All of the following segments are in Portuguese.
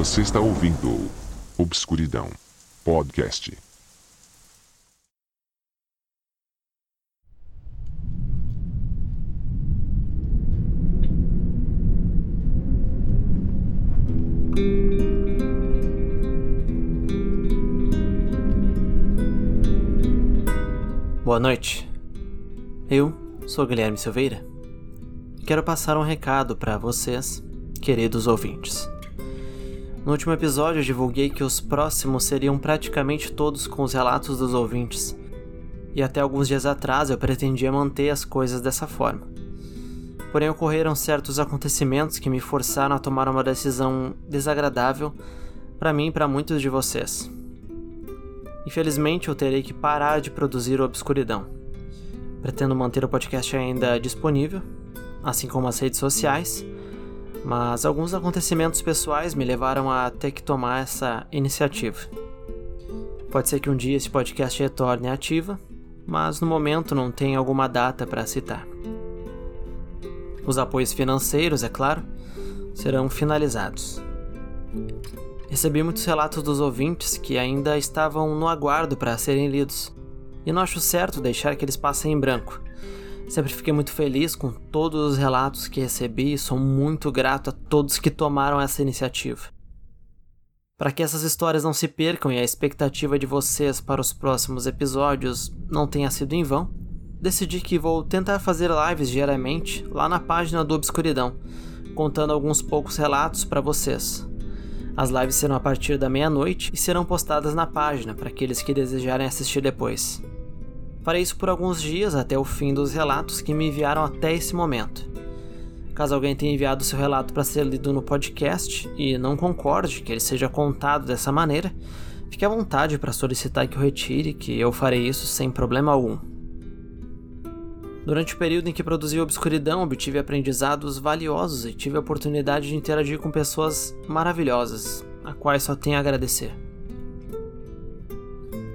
Você está ouvindo Obscuridão Podcast. Boa noite. Eu sou Guilherme Silveira quero passar um recado para vocês, queridos ouvintes. No último episódio, eu divulguei que os próximos seriam praticamente todos com os relatos dos ouvintes, e até alguns dias atrás eu pretendia manter as coisas dessa forma. Porém, ocorreram certos acontecimentos que me forçaram a tomar uma decisão desagradável para mim e para muitos de vocês. Infelizmente, eu terei que parar de produzir Obscuridão. Pretendo manter o podcast ainda disponível, assim como as redes sociais, mas alguns acontecimentos pessoais me levaram a ter que tomar essa iniciativa. Pode ser que um dia esse podcast retorne ativa, mas no momento não tem alguma data para citar. Os apoios financeiros, é claro, serão finalizados. Recebi muitos relatos dos ouvintes que ainda estavam no aguardo para serem lidos, e não acho certo deixar que eles passem em branco. Sempre fiquei muito feliz com todos os relatos que recebi e sou muito grato a todos que tomaram essa iniciativa. Para que essas histórias não se percam e a expectativa de vocês para os próximos episódios não tenha sido em vão, decidi que vou tentar fazer lives diariamente lá na página do Obscuridão, contando alguns poucos relatos para vocês. As lives serão a partir da meia-noite e serão postadas na página para aqueles que desejarem assistir depois. Farei isso por alguns dias até o fim dos relatos que me enviaram até esse momento. Caso alguém tenha enviado seu relato para ser lido no podcast e não concorde que ele seja contado dessa maneira, fique à vontade para solicitar que eu retire, que eu farei isso sem problema algum. Durante o período em que produzi Obscuridão, obtive aprendizados valiosos e tive a oportunidade de interagir com pessoas maravilhosas, a quais só tenho a agradecer.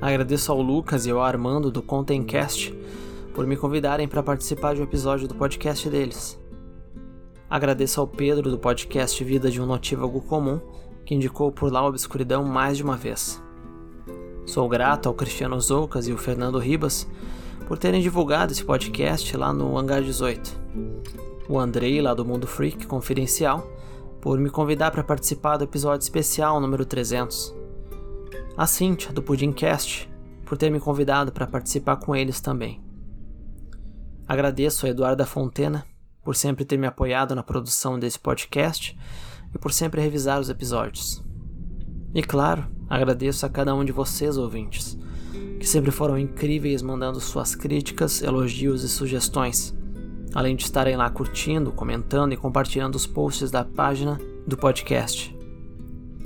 Agradeço ao Lucas e ao Armando do Contencast por me convidarem para participar de um episódio do podcast deles. Agradeço ao Pedro do podcast Vida de um Notívago Comum, que indicou por lá a Obscuridão mais de uma vez. Sou grato ao Cristiano Zoucas e ao Fernando Ribas por terem divulgado esse podcast lá no Hangar 18. O Andrei, lá do Mundo Freak Confidencial, por me convidar para participar do episódio especial número 300. A Cíntia, do Pudimcast, por ter me convidado para participar com eles também. Agradeço a Eduarda Fontena por sempre ter me apoiado na produção desse podcast e por sempre revisar os episódios. E claro, agradeço a cada um de vocês, ouvintes, que sempre foram incríveis mandando suas críticas, elogios e sugestões, além de estarem lá curtindo, comentando e compartilhando os posts da página do podcast.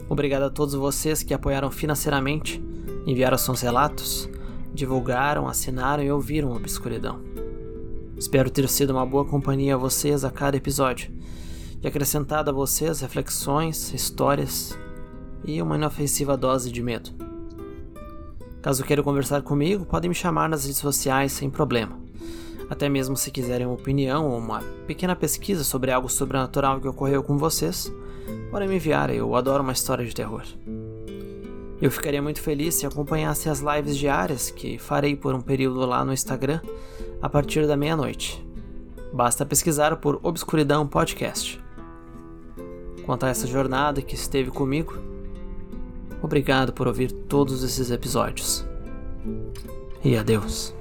Obrigado a todos vocês que apoiaram financeiramente, enviaram seus relatos, divulgaram, assinaram e ouviram Obscuridão. Espero ter sido uma boa companhia a vocês a cada episódio e acrescentado a vocês reflexões, histórias e uma inofensiva dose de medo. Caso queiram conversar comigo, podem me chamar nas redes sociais sem problema. Até mesmo se quiserem uma opinião ou uma pequena pesquisa sobre algo sobrenatural que ocorreu com vocês, podem me enviar, eu adoro uma história de terror. Eu ficaria muito feliz se acompanhasse as lives diárias que farei por um período lá no Instagram a partir da meia-noite. Basta pesquisar por Obscuridão Podcast. Quanto a essa jornada que esteve comigo, Obrigado por ouvir todos esses episódios. E adeus.